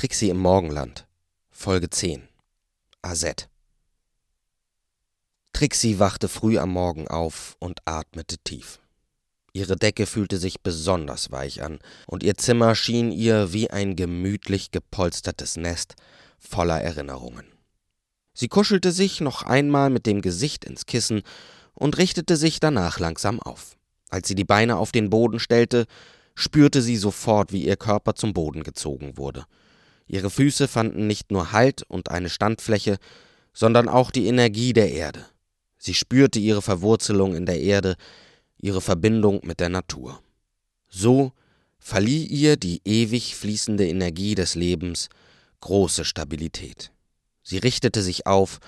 Trixie im Morgenland, Folge 10. AZ. Trixie wachte früh am Morgen auf und atmete tief. Ihre Decke fühlte sich besonders weich an, und ihr Zimmer schien ihr wie ein gemütlich gepolstertes Nest voller Erinnerungen. Sie kuschelte sich noch einmal mit dem Gesicht ins Kissen und richtete sich danach langsam auf. Als sie die Beine auf den Boden stellte, spürte sie sofort, wie ihr Körper zum Boden gezogen wurde. Ihre Füße fanden nicht nur Halt und eine Standfläche, sondern auch die Energie der Erde. Sie spürte ihre Verwurzelung in der Erde, ihre Verbindung mit der Natur. So verlieh ihr die ewig fließende Energie des Lebens große Stabilität. Sie richtete sich auf,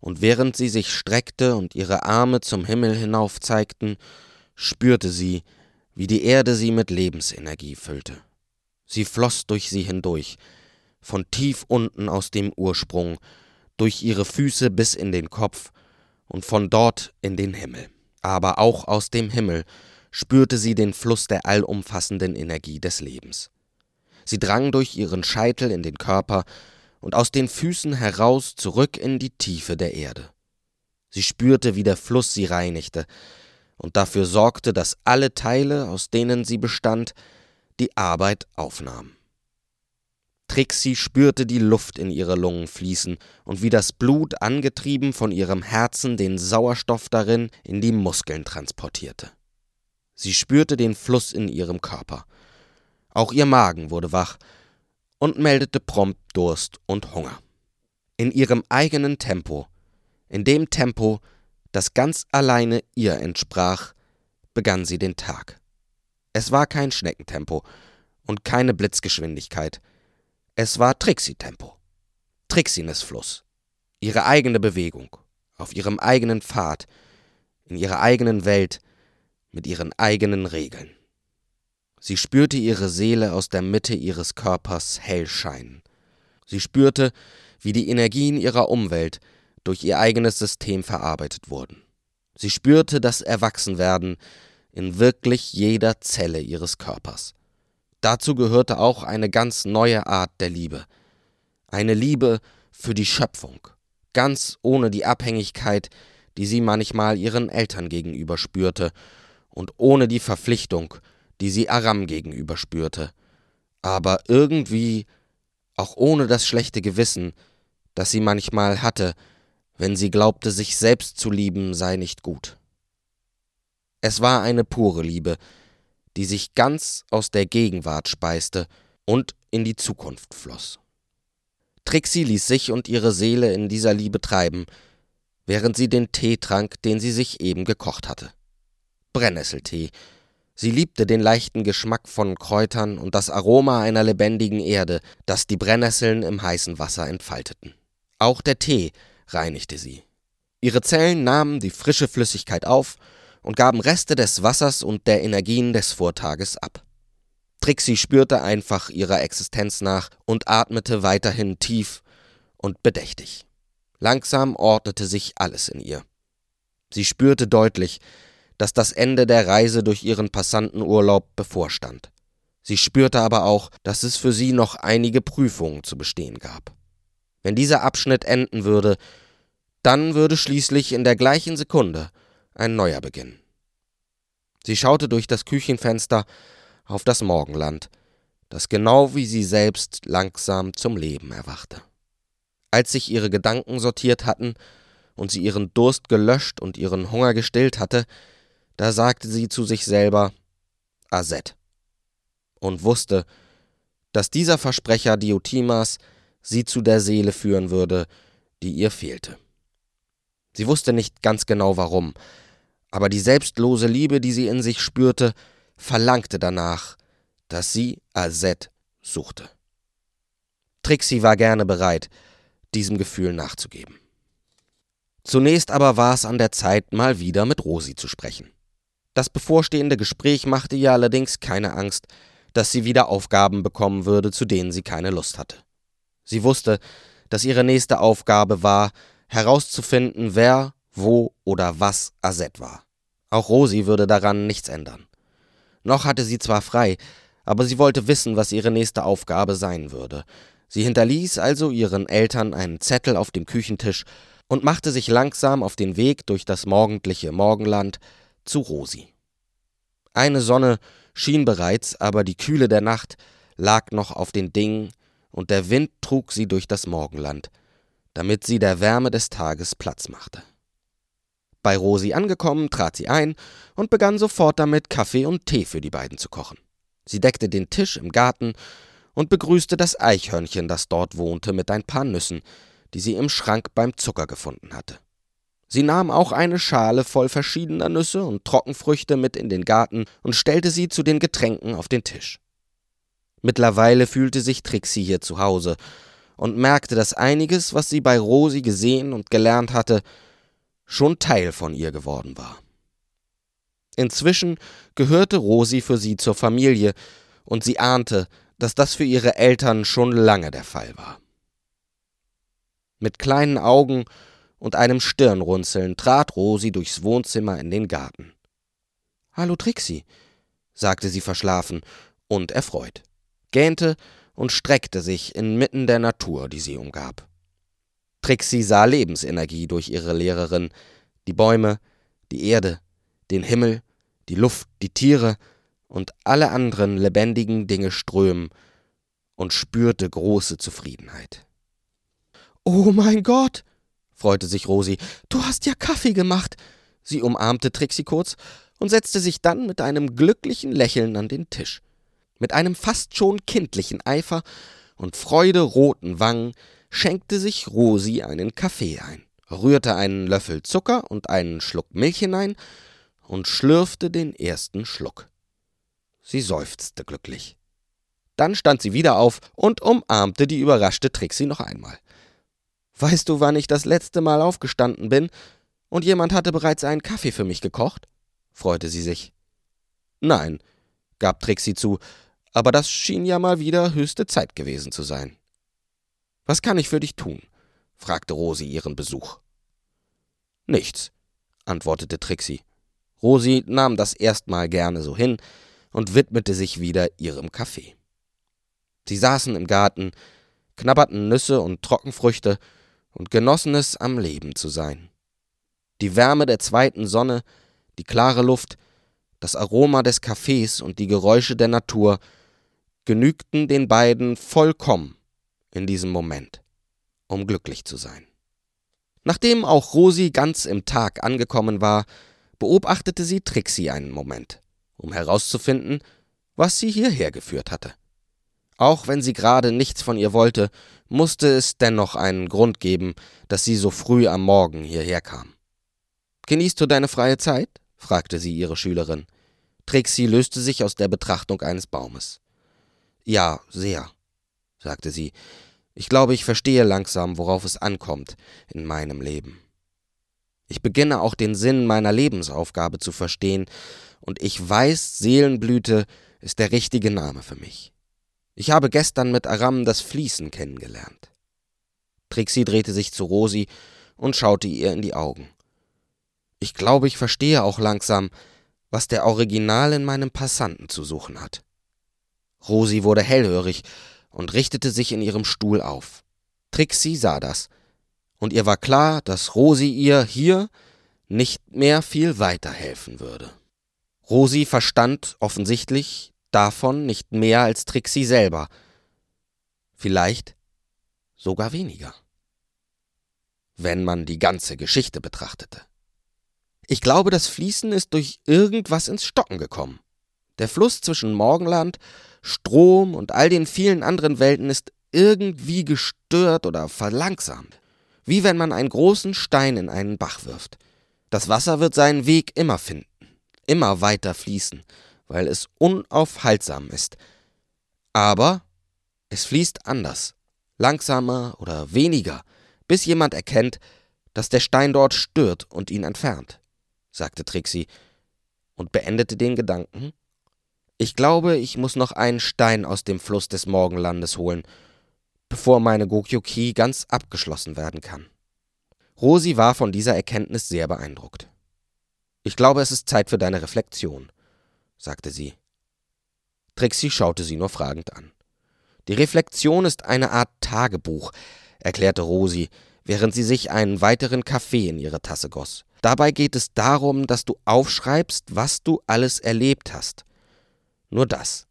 und während sie sich streckte und ihre Arme zum Himmel hinauf zeigten, spürte sie, wie die Erde sie mit Lebensenergie füllte. Sie floss durch sie hindurch, von tief unten aus dem Ursprung, durch ihre Füße bis in den Kopf und von dort in den Himmel. Aber auch aus dem Himmel spürte sie den Fluss der allumfassenden Energie des Lebens. Sie drang durch ihren Scheitel in den Körper und aus den Füßen heraus zurück in die Tiefe der Erde. Sie spürte, wie der Fluss sie reinigte und dafür sorgte, dass alle Teile, aus denen sie bestand, die Arbeit aufnahmen. Trixie spürte die Luft in ihre Lungen fließen und wie das Blut, angetrieben von ihrem Herzen, den Sauerstoff darin in die Muskeln transportierte. Sie spürte den Fluss in ihrem Körper. Auch ihr Magen wurde wach und meldete prompt Durst und Hunger. In ihrem eigenen Tempo, in dem Tempo, das ganz alleine ihr entsprach, begann sie den Tag. Es war kein Schneckentempo und keine Blitzgeschwindigkeit, es war Trixie-Tempo. Trixines Fluss. Ihre eigene Bewegung. Auf ihrem eigenen Pfad. In ihrer eigenen Welt. Mit ihren eigenen Regeln. Sie spürte ihre Seele aus der Mitte ihres Körpers hell scheinen. Sie spürte, wie die Energien ihrer Umwelt durch ihr eigenes System verarbeitet wurden. Sie spürte das Erwachsenwerden in wirklich jeder Zelle ihres Körpers. Dazu gehörte auch eine ganz neue Art der Liebe. Eine Liebe für die Schöpfung, ganz ohne die Abhängigkeit, die sie manchmal ihren Eltern gegenüber spürte, und ohne die Verpflichtung, die sie Aram gegenüber spürte, aber irgendwie auch ohne das schlechte Gewissen, das sie manchmal hatte, wenn sie glaubte, sich selbst zu lieben sei nicht gut. Es war eine pure Liebe, die sich ganz aus der Gegenwart speiste und in die Zukunft floss. Trixie ließ sich und ihre Seele in dieser Liebe treiben, während sie den Tee trank, den sie sich eben gekocht hatte. Brennnesseltee. Sie liebte den leichten Geschmack von Kräutern und das Aroma einer lebendigen Erde, das die Brennnesseln im heißen Wasser entfalteten. Auch der Tee reinigte sie. Ihre Zellen nahmen die frische Flüssigkeit auf und gaben Reste des Wassers und der Energien des Vortages ab. Trixie spürte einfach ihrer Existenz nach und atmete weiterhin tief und bedächtig. Langsam ordnete sich alles in ihr. Sie spürte deutlich, dass das Ende der Reise durch ihren Passantenurlaub bevorstand. Sie spürte aber auch, dass es für sie noch einige Prüfungen zu bestehen gab. Wenn dieser Abschnitt enden würde, dann würde schließlich in der gleichen Sekunde ein neuer Beginn. Sie schaute durch das Küchenfenster auf das Morgenland, das genau wie sie selbst langsam zum Leben erwachte. Als sich ihre Gedanken sortiert hatten und sie ihren Durst gelöscht und ihren Hunger gestillt hatte, da sagte sie zu sich selber Azet und wusste, dass dieser Versprecher Diotimas sie zu der Seele führen würde, die ihr fehlte. Sie wusste nicht ganz genau warum, aber die selbstlose Liebe, die sie in sich spürte, verlangte danach, dass sie Azet suchte. Trixie war gerne bereit, diesem Gefühl nachzugeben. Zunächst aber war es an der Zeit, mal wieder mit Rosi zu sprechen. Das bevorstehende Gespräch machte ihr allerdings keine Angst, dass sie wieder Aufgaben bekommen würde, zu denen sie keine Lust hatte. Sie wusste, dass ihre nächste Aufgabe war, herauszufinden, wer wo oder was Azet war. Auch Rosi würde daran nichts ändern. Noch hatte sie zwar frei, aber sie wollte wissen, was ihre nächste Aufgabe sein würde. Sie hinterließ also ihren Eltern einen Zettel auf dem Küchentisch und machte sich langsam auf den Weg durch das morgendliche Morgenland zu Rosi. Eine Sonne schien bereits, aber die Kühle der Nacht lag noch auf den Dingen, und der Wind trug sie durch das Morgenland, damit sie der Wärme des Tages Platz machte. Bei Rosi angekommen, trat sie ein und begann sofort damit, Kaffee und Tee für die beiden zu kochen. Sie deckte den Tisch im Garten und begrüßte das Eichhörnchen, das dort wohnte, mit ein paar Nüssen, die sie im Schrank beim Zucker gefunden hatte. Sie nahm auch eine Schale voll verschiedener Nüsse und Trockenfrüchte mit in den Garten und stellte sie zu den Getränken auf den Tisch. Mittlerweile fühlte sich Trixie hier zu Hause und merkte, dass einiges, was sie bei Rosi gesehen und gelernt hatte, schon Teil von ihr geworden war. Inzwischen gehörte Rosi für sie zur Familie, und sie ahnte, dass das für ihre Eltern schon lange der Fall war. Mit kleinen Augen und einem Stirnrunzeln trat Rosi durchs Wohnzimmer in den Garten. Hallo Trixie, sagte sie verschlafen und erfreut, gähnte und streckte sich inmitten der Natur, die sie umgab. Trixie sah Lebensenergie durch ihre Lehrerin, die Bäume, die Erde, den Himmel, die Luft, die Tiere und alle anderen lebendigen Dinge strömen und spürte große Zufriedenheit. Oh mein Gott, freute sich Rosi, du hast ja Kaffee gemacht. Sie umarmte Trixie kurz und setzte sich dann mit einem glücklichen Lächeln an den Tisch. Mit einem fast schon kindlichen Eifer und freuderoten Wangen schenkte sich Rosi einen Kaffee ein, rührte einen Löffel Zucker und einen Schluck Milch hinein und schlürfte den ersten Schluck. Sie seufzte glücklich. Dann stand sie wieder auf und umarmte die überraschte Trixie noch einmal. Weißt du, wann ich das letzte Mal aufgestanden bin und jemand hatte bereits einen Kaffee für mich gekocht? freute sie sich. Nein, gab Trixie zu, aber das schien ja mal wieder höchste Zeit gewesen zu sein. Was kann ich für dich tun? fragte Rosi ihren Besuch. Nichts, antwortete Trixie. Rosi nahm das erstmal gerne so hin und widmete sich wieder ihrem Kaffee. Sie saßen im Garten, knabberten Nüsse und Trockenfrüchte und genossen es, am Leben zu sein. Die Wärme der zweiten Sonne, die klare Luft, das Aroma des Kaffees und die Geräusche der Natur genügten den beiden vollkommen in diesem Moment, um glücklich zu sein. Nachdem auch Rosi ganz im Tag angekommen war, beobachtete sie Trixie einen Moment, um herauszufinden, was sie hierher geführt hatte. Auch wenn sie gerade nichts von ihr wollte, musste es dennoch einen Grund geben, dass sie so früh am Morgen hierher kam. Genießt du deine freie Zeit? fragte sie ihre Schülerin. Trixie löste sich aus der Betrachtung eines Baumes. Ja, sehr, sagte sie. Ich glaube, ich verstehe langsam, worauf es ankommt in meinem Leben. Ich beginne auch den Sinn meiner Lebensaufgabe zu verstehen, und ich weiß, Seelenblüte ist der richtige Name für mich. Ich habe gestern mit Aram das Fließen kennengelernt. Trixie drehte sich zu Rosi und schaute ihr in die Augen. Ich glaube, ich verstehe auch langsam, was der Original in meinem Passanten zu suchen hat. Rosi wurde hellhörig und richtete sich in ihrem Stuhl auf. Trixie sah das, und ihr war klar, dass Rosi ihr hier nicht mehr viel weiterhelfen würde. Rosi verstand offensichtlich davon nicht mehr als Trixie selber. Vielleicht sogar weniger. Wenn man die ganze Geschichte betrachtete. Ich glaube, das Fließen ist durch irgendwas ins Stocken gekommen. Der Fluss zwischen Morgenland, Strom und all den vielen anderen Welten ist irgendwie gestört oder verlangsamt. Wie wenn man einen großen Stein in einen Bach wirft. Das Wasser wird seinen Weg immer finden, immer weiter fließen, weil es unaufhaltsam ist. Aber es fließt anders, langsamer oder weniger, bis jemand erkennt, dass der Stein dort stört und ihn entfernt, sagte Trixie und beendete den Gedanken. Ich glaube, ich muss noch einen Stein aus dem Fluss des Morgenlandes holen, bevor meine Gokyoki ganz abgeschlossen werden kann. Rosi war von dieser Erkenntnis sehr beeindruckt. Ich glaube, es ist Zeit für deine Reflexion, sagte sie. Trixie schaute sie nur fragend an. Die Reflexion ist eine Art Tagebuch, erklärte Rosi, während sie sich einen weiteren Kaffee in ihre Tasse goss. Dabei geht es darum, dass du aufschreibst, was du alles erlebt hast. Nur das.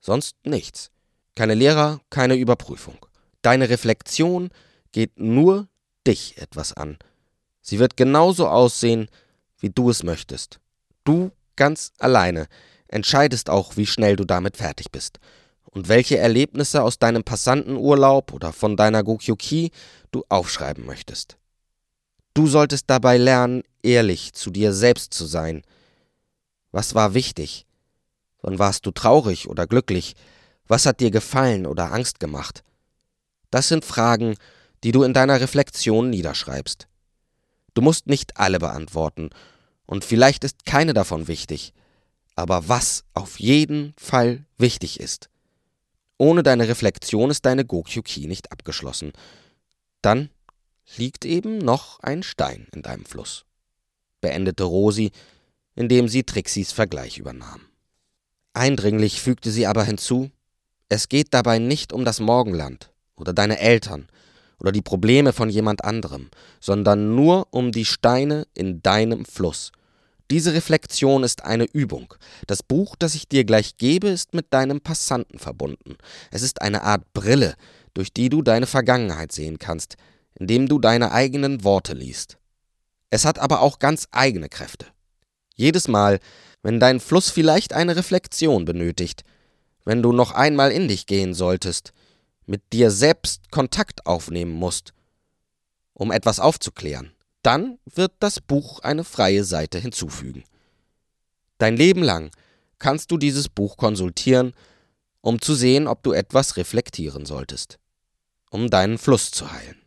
Sonst nichts. Keine Lehrer, keine Überprüfung. Deine Reflexion geht nur dich etwas an. Sie wird genauso aussehen, wie du es möchtest. Du ganz alleine entscheidest auch, wie schnell du damit fertig bist und welche Erlebnisse aus deinem Passantenurlaub oder von deiner Gokyuki du aufschreiben möchtest. Du solltest dabei lernen, ehrlich zu dir selbst zu sein. Was war wichtig? Wann warst du traurig oder glücklich? Was hat dir gefallen oder Angst gemacht? Das sind Fragen, die du in deiner Reflexion niederschreibst. Du musst nicht alle beantworten, und vielleicht ist keine davon wichtig, aber was auf jeden Fall wichtig ist. Ohne deine Reflexion ist deine Gokyuki nicht abgeschlossen. Dann liegt eben noch ein Stein in deinem Fluss, beendete Rosi, indem sie Trixis Vergleich übernahm. Eindringlich fügte sie aber hinzu, es geht dabei nicht um das Morgenland oder deine Eltern oder die Probleme von jemand anderem, sondern nur um die Steine in deinem Fluss. Diese Reflexion ist eine Übung. Das Buch, das ich dir gleich gebe, ist mit deinem Passanten verbunden. Es ist eine Art Brille, durch die du deine Vergangenheit sehen kannst, indem du deine eigenen Worte liest. Es hat aber auch ganz eigene Kräfte. Jedes Mal, wenn dein Fluss vielleicht eine Reflexion benötigt, wenn du noch einmal in dich gehen solltest, mit dir selbst Kontakt aufnehmen musst, um etwas aufzuklären, dann wird das Buch eine freie Seite hinzufügen. Dein Leben lang kannst du dieses Buch konsultieren, um zu sehen, ob du etwas reflektieren solltest, um deinen Fluss zu heilen.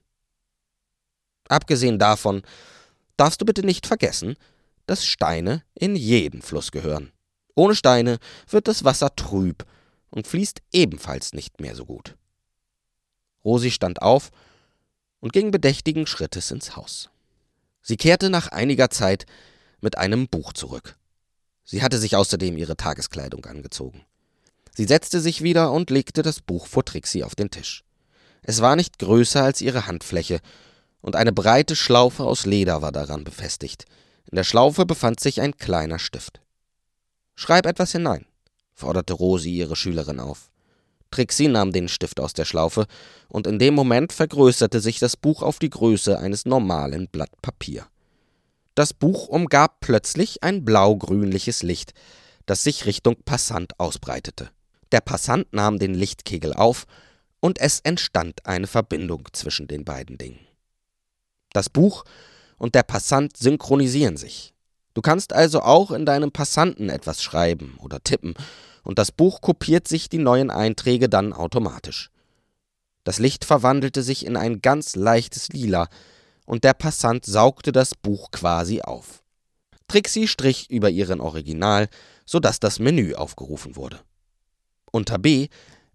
Abgesehen davon darfst du bitte nicht vergessen, dass Steine in jeden Fluss gehören. Ohne Steine wird das Wasser trüb und fließt ebenfalls nicht mehr so gut. Rosi stand auf und ging bedächtigen Schrittes ins Haus. Sie kehrte nach einiger Zeit mit einem Buch zurück. Sie hatte sich außerdem ihre Tageskleidung angezogen. Sie setzte sich wieder und legte das Buch vor Trixie auf den Tisch. Es war nicht größer als ihre Handfläche, und eine breite Schlaufe aus Leder war daran befestigt. In der Schlaufe befand sich ein kleiner Stift. Schreib etwas hinein, forderte Rosi ihre Schülerin auf. Trixie nahm den Stift aus der Schlaufe, und in dem Moment vergrößerte sich das Buch auf die Größe eines normalen Blatt Papier. Das Buch umgab plötzlich ein blau-grünliches Licht, das sich Richtung Passant ausbreitete. Der Passant nahm den Lichtkegel auf, und es entstand eine Verbindung zwischen den beiden Dingen. Das Buch und der Passant synchronisieren sich. Du kannst also auch in deinem Passanten etwas schreiben oder tippen, und das Buch kopiert sich die neuen Einträge dann automatisch. Das Licht verwandelte sich in ein ganz leichtes Lila, und der Passant saugte das Buch quasi auf. Trixie strich über ihren Original, sodass das Menü aufgerufen wurde. Unter B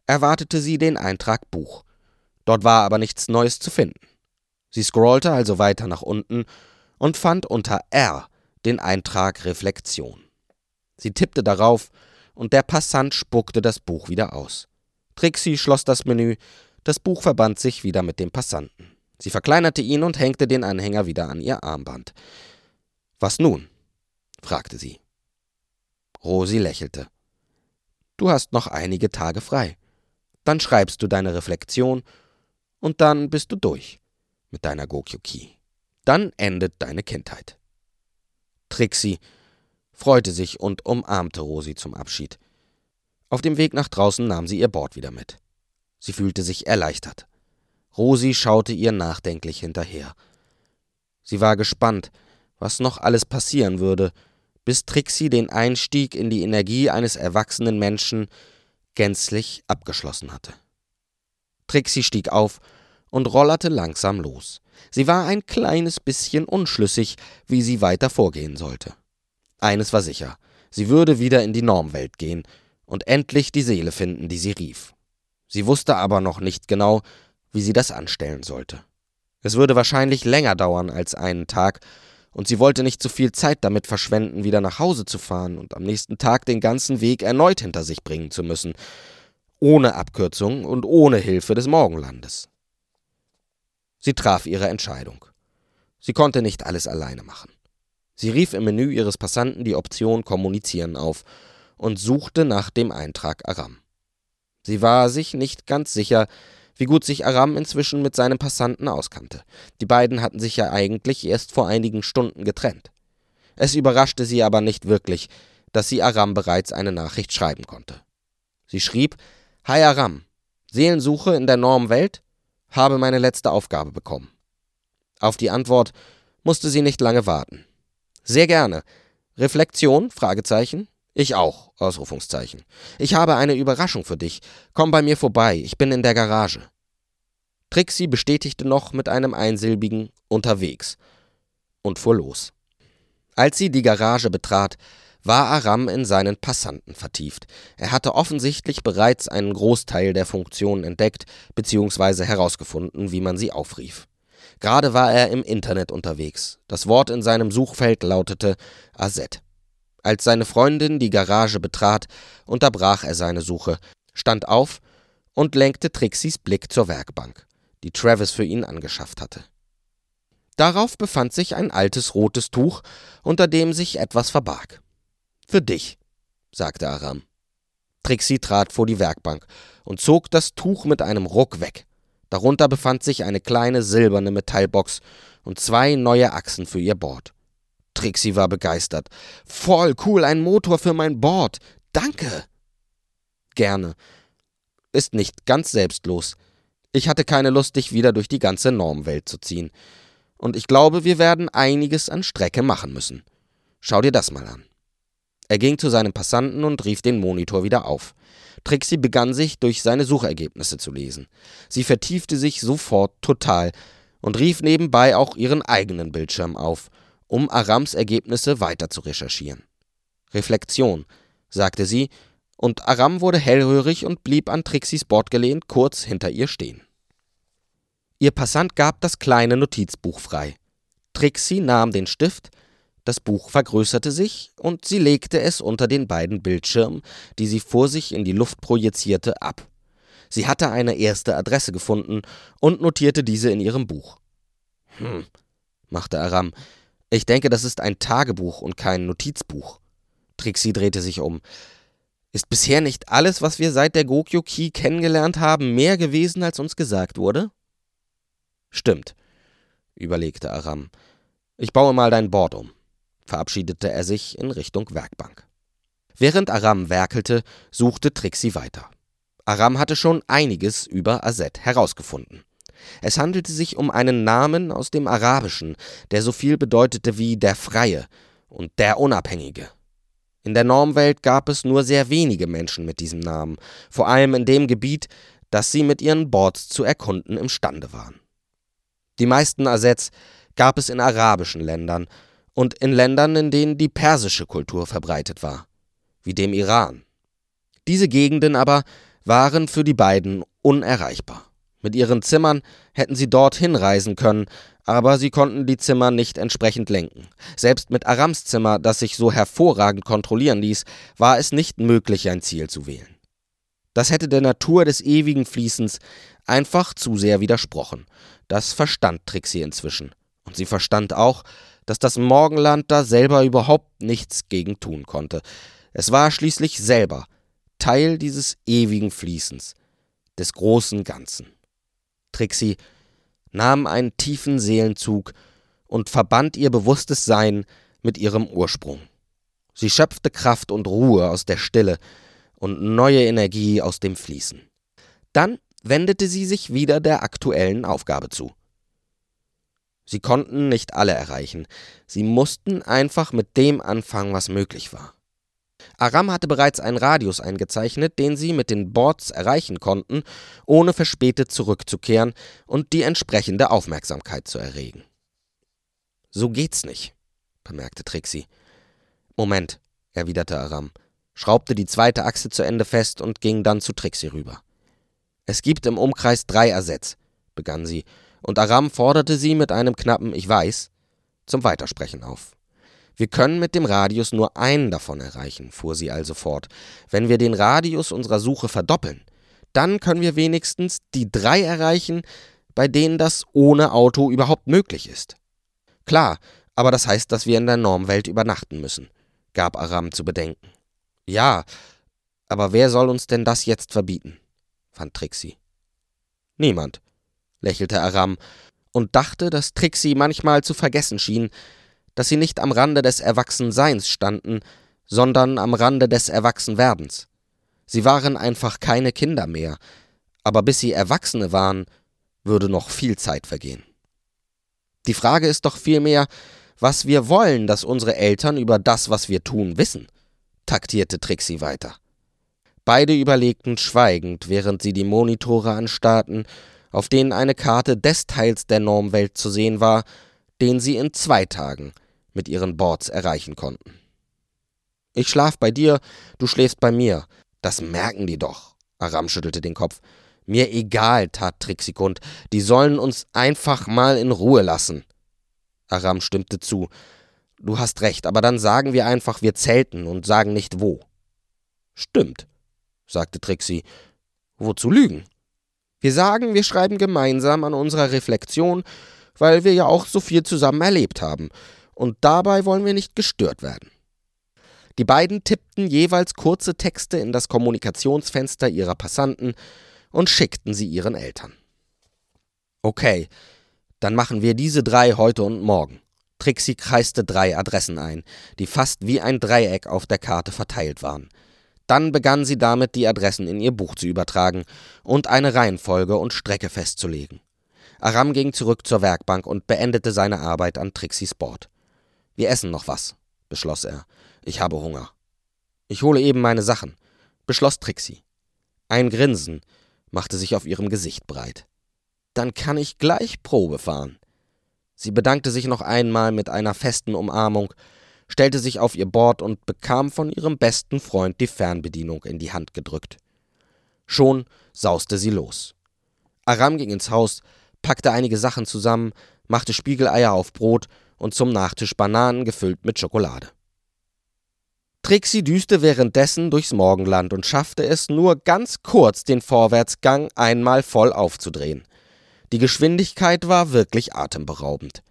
erwartete sie den Eintrag Buch. Dort war aber nichts Neues zu finden. Sie scrollte also weiter nach unten und fand unter R den Eintrag Reflexion. Sie tippte darauf und der Passant spuckte das Buch wieder aus. Trixie schloss das Menü, das Buch verband sich wieder mit dem Passanten. Sie verkleinerte ihn und hängte den Anhänger wieder an ihr Armband. Was nun? fragte sie. Rosi lächelte. Du hast noch einige Tage frei. Dann schreibst du deine Reflexion und dann bist du durch mit deiner Gokyuki. Dann endet deine Kindheit. Trixie freute sich und umarmte Rosi zum Abschied. Auf dem Weg nach draußen nahm sie ihr Board wieder mit. Sie fühlte sich erleichtert. Rosi schaute ihr nachdenklich hinterher. Sie war gespannt, was noch alles passieren würde, bis Trixie den Einstieg in die Energie eines erwachsenen Menschen gänzlich abgeschlossen hatte. Trixie stieg auf und rollerte langsam los. Sie war ein kleines bisschen unschlüssig, wie sie weiter vorgehen sollte. Eines war sicher, sie würde wieder in die Normwelt gehen und endlich die Seele finden, die sie rief. Sie wusste aber noch nicht genau, wie sie das anstellen sollte. Es würde wahrscheinlich länger dauern als einen Tag, und sie wollte nicht zu viel Zeit damit verschwenden, wieder nach Hause zu fahren und am nächsten Tag den ganzen Weg erneut hinter sich bringen zu müssen. ohne Abkürzung und ohne Hilfe des Morgenlandes. Sie traf ihre Entscheidung. Sie konnte nicht alles alleine machen. Sie rief im Menü ihres Passanten die Option Kommunizieren auf und suchte nach dem Eintrag Aram. Sie war sich nicht ganz sicher, wie gut sich Aram inzwischen mit seinem Passanten auskannte. Die beiden hatten sich ja eigentlich erst vor einigen Stunden getrennt. Es überraschte sie aber nicht wirklich, dass sie Aram bereits eine Nachricht schreiben konnte. Sie schrieb: Hi Aram, Seelensuche in der Normwelt? Habe meine letzte Aufgabe bekommen. Auf die Antwort musste sie nicht lange warten. Sehr gerne. Reflexion? Fragezeichen. Ich auch. Ausrufungszeichen. Ich habe eine Überraschung für dich. Komm bei mir vorbei. Ich bin in der Garage. Trixie bestätigte noch mit einem einsilbigen unterwegs und fuhr los. Als sie die Garage betrat, war Aram in seinen Passanten vertieft. Er hatte offensichtlich bereits einen Großteil der Funktionen entdeckt bzw. herausgefunden, wie man sie aufrief. Gerade war er im Internet unterwegs. Das Wort in seinem Suchfeld lautete Azet. Als seine Freundin die Garage betrat, unterbrach er seine Suche, stand auf und lenkte Trixis Blick zur Werkbank, die Travis für ihn angeschafft hatte. Darauf befand sich ein altes rotes Tuch, unter dem sich etwas verbarg. Für dich, sagte Aram. Trixie trat vor die Werkbank und zog das Tuch mit einem Ruck weg. Darunter befand sich eine kleine silberne Metallbox und zwei neue Achsen für ihr Board. Trixie war begeistert. Voll cool, ein Motor für mein Board. Danke. Gerne. Ist nicht ganz selbstlos. Ich hatte keine Lust, dich wieder durch die ganze Normwelt zu ziehen. Und ich glaube, wir werden einiges an Strecke machen müssen. Schau dir das mal an. Er ging zu seinem Passanten und rief den Monitor wieder auf. Trixie begann sich durch seine Suchergebnisse zu lesen. Sie vertiefte sich sofort total und rief nebenbei auch ihren eigenen Bildschirm auf, um Arams Ergebnisse weiter zu recherchieren. Reflexion, sagte sie, und Aram wurde hellhörig und blieb an Trixies Bord gelehnt, kurz hinter ihr stehen. Ihr Passant gab das kleine Notizbuch frei. Trixie nahm den Stift, das Buch vergrößerte sich und sie legte es unter den beiden Bildschirmen, die sie vor sich in die Luft projizierte, ab. Sie hatte eine erste Adresse gefunden und notierte diese in ihrem Buch. Hm, machte Aram. Ich denke, das ist ein Tagebuch und kein Notizbuch. Trixie drehte sich um. Ist bisher nicht alles, was wir seit der Gokyo-Ki kennengelernt haben, mehr gewesen, als uns gesagt wurde? Stimmt, überlegte Aram. Ich baue mal dein Board um verabschiedete er sich in Richtung Werkbank. Während Aram werkelte, suchte Trixie weiter. Aram hatte schon einiges über Azet herausgefunden. Es handelte sich um einen Namen aus dem Arabischen, der so viel bedeutete wie der Freie und der Unabhängige. In der Normwelt gab es nur sehr wenige Menschen mit diesem Namen, vor allem in dem Gebiet, das sie mit ihren Boards zu erkunden imstande waren. Die meisten Azets gab es in arabischen Ländern, und in Ländern, in denen die persische Kultur verbreitet war, wie dem Iran. Diese Gegenden aber waren für die beiden unerreichbar. Mit ihren Zimmern hätten sie dorthin reisen können, aber sie konnten die Zimmer nicht entsprechend lenken. Selbst mit Arams Zimmer, das sich so hervorragend kontrollieren ließ, war es nicht möglich, ein Ziel zu wählen. Das hätte der Natur des ewigen Fließens einfach zu sehr widersprochen. Das verstand Trixie inzwischen. Und sie verstand auch, dass das Morgenland da selber überhaupt nichts gegen tun konnte. Es war schließlich selber Teil dieses ewigen Fließens, des großen Ganzen. Trixie nahm einen tiefen Seelenzug und verband ihr bewusstes Sein mit ihrem Ursprung. Sie schöpfte Kraft und Ruhe aus der Stille und neue Energie aus dem Fließen. Dann wendete sie sich wieder der aktuellen Aufgabe zu. Sie konnten nicht alle erreichen. Sie mussten einfach mit dem anfangen, was möglich war. Aram hatte bereits einen Radius eingezeichnet, den sie mit den Boards erreichen konnten, ohne verspätet zurückzukehren und die entsprechende Aufmerksamkeit zu erregen. So geht's nicht, bemerkte Trixie. Moment, erwiderte Aram, schraubte die zweite Achse zu Ende fest und ging dann zu Trixie rüber. Es gibt im Umkreis drei Ersatz, begann sie und Aram forderte sie mit einem knappen Ich weiß zum Weitersprechen auf. Wir können mit dem Radius nur einen davon erreichen, fuhr sie also fort. Wenn wir den Radius unserer Suche verdoppeln, Dann können wir wenigstens die drei erreichen, bei denen das ohne Auto überhaupt möglich ist. Klar, aber das heißt, dass wir in der Normwelt übernachten müssen, gab Aram zu bedenken. Ja, aber wer soll uns denn das jetzt verbieten? fand Trixie. Niemand, lächelte Aram und dachte, dass Trixie manchmal zu vergessen schien, dass sie nicht am Rande des Erwachsenseins standen, sondern am Rande des Erwachsenwerdens. Sie waren einfach keine Kinder mehr, aber bis sie Erwachsene waren, würde noch viel Zeit vergehen. Die Frage ist doch vielmehr, was wir wollen, dass unsere Eltern über das, was wir tun, wissen, taktierte Trixie weiter. Beide überlegten schweigend, während sie die Monitore anstarrten, auf denen eine Karte des Teils der Normwelt zu sehen war, den sie in zwei Tagen mit ihren Boards erreichen konnten. Ich schlaf bei dir, du schläfst bei mir. Das merken die doch. Aram schüttelte den Kopf. Mir egal, tat Trixikund. Die sollen uns einfach mal in Ruhe lassen. Aram stimmte zu. Du hast recht, aber dann sagen wir einfach, wir zelten und sagen nicht wo. Stimmt, sagte Trixie. Wozu lügen? Wir sagen, wir schreiben gemeinsam an unserer Reflexion, weil wir ja auch so viel zusammen erlebt haben. Und dabei wollen wir nicht gestört werden. Die beiden tippten jeweils kurze Texte in das Kommunikationsfenster ihrer Passanten und schickten sie ihren Eltern. Okay, dann machen wir diese drei heute und morgen. Trixie kreiste drei Adressen ein, die fast wie ein Dreieck auf der Karte verteilt waren. Dann begann sie damit, die Adressen in ihr Buch zu übertragen und eine Reihenfolge und Strecke festzulegen. Aram ging zurück zur Werkbank und beendete seine Arbeit an Trixies Board. Wir essen noch was, beschloss er. Ich habe Hunger. Ich hole eben meine Sachen, beschloss Trixie. Ein Grinsen machte sich auf ihrem Gesicht breit. Dann kann ich gleich Probe fahren. Sie bedankte sich noch einmal mit einer festen Umarmung, stellte sich auf ihr Board und bekam von ihrem besten Freund die Fernbedienung in die Hand gedrückt. Schon sauste sie los. Aram ging ins Haus, packte einige Sachen zusammen, machte Spiegeleier auf Brot und zum Nachtisch Bananen gefüllt mit Schokolade. Trixie düste währenddessen durchs Morgenland und schaffte es nur ganz kurz, den Vorwärtsgang einmal voll aufzudrehen. Die Geschwindigkeit war wirklich atemberaubend.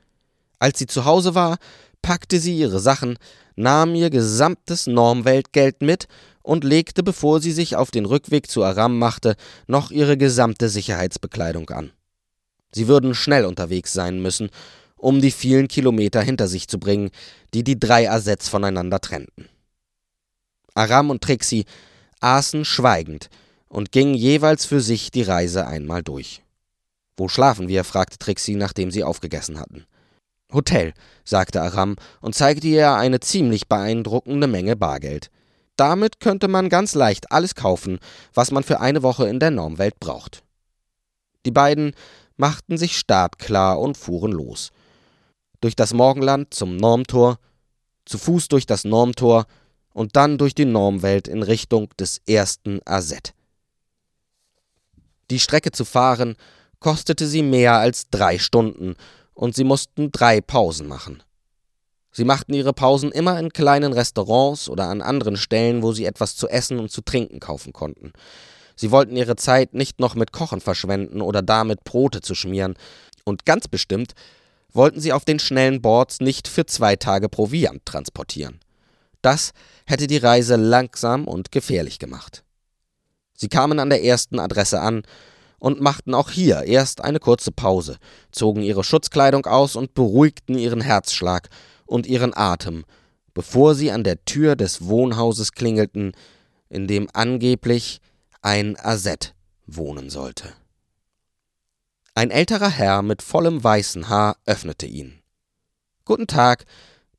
Als sie zu Hause war, packte sie ihre Sachen, nahm ihr gesamtes Normweltgeld mit und legte, bevor sie sich auf den Rückweg zu Aram machte, noch ihre gesamte Sicherheitsbekleidung an. Sie würden schnell unterwegs sein müssen, um die vielen Kilometer hinter sich zu bringen, die die drei Assets voneinander trennten. Aram und Trixie aßen schweigend und gingen jeweils für sich die Reise einmal durch. Wo schlafen wir? fragte Trixie, nachdem sie aufgegessen hatten. Hotel, sagte Aram und zeigte ihr eine ziemlich beeindruckende Menge Bargeld. Damit könnte man ganz leicht alles kaufen, was man für eine Woche in der Normwelt braucht. Die beiden machten sich startklar und fuhren los. Durch das Morgenland zum Normtor, zu Fuß durch das Normtor und dann durch die Normwelt in Richtung des ersten AZ. Die Strecke zu fahren kostete sie mehr als drei Stunden und sie mussten drei Pausen machen. Sie machten ihre Pausen immer in kleinen Restaurants oder an anderen Stellen, wo sie etwas zu essen und zu trinken kaufen konnten. Sie wollten ihre Zeit nicht noch mit Kochen verschwenden oder damit Brote zu schmieren, und ganz bestimmt wollten sie auf den schnellen Boards nicht für zwei Tage Proviant transportieren. Das hätte die Reise langsam und gefährlich gemacht. Sie kamen an der ersten Adresse an und machten auch hier erst eine kurze Pause, zogen ihre Schutzkleidung aus und beruhigten ihren Herzschlag und ihren Atem, bevor sie an der Tür des Wohnhauses klingelten, in dem angeblich ein Asset wohnen sollte. Ein älterer Herr mit vollem weißen Haar öffnete ihn. Guten Tag,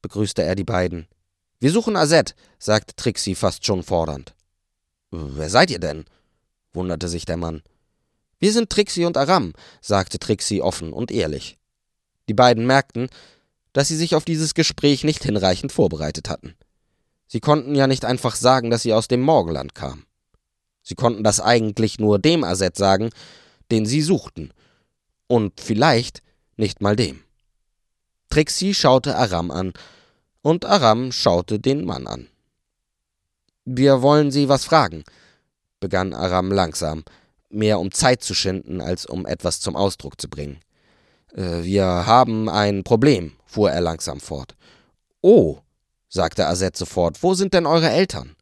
begrüßte er die beiden. Wir suchen Azet, sagte Trixie fast schon fordernd. Wer seid ihr denn? wunderte sich der Mann. Wir sind Trixie und Aram, sagte Trixie offen und ehrlich. Die beiden merkten, dass sie sich auf dieses Gespräch nicht hinreichend vorbereitet hatten. Sie konnten ja nicht einfach sagen, dass sie aus dem Morgenland kamen. Sie konnten das eigentlich nur dem Aset sagen, den sie suchten. Und vielleicht nicht mal dem. Trixie schaute Aram an und Aram schaute den Mann an. Wir wollen Sie was fragen, begann Aram langsam, mehr um Zeit zu schinden, als um etwas zum Ausdruck zu bringen. Äh, wir haben ein Problem, fuhr er langsam fort. Oh, sagte Aset sofort, wo sind denn eure Eltern?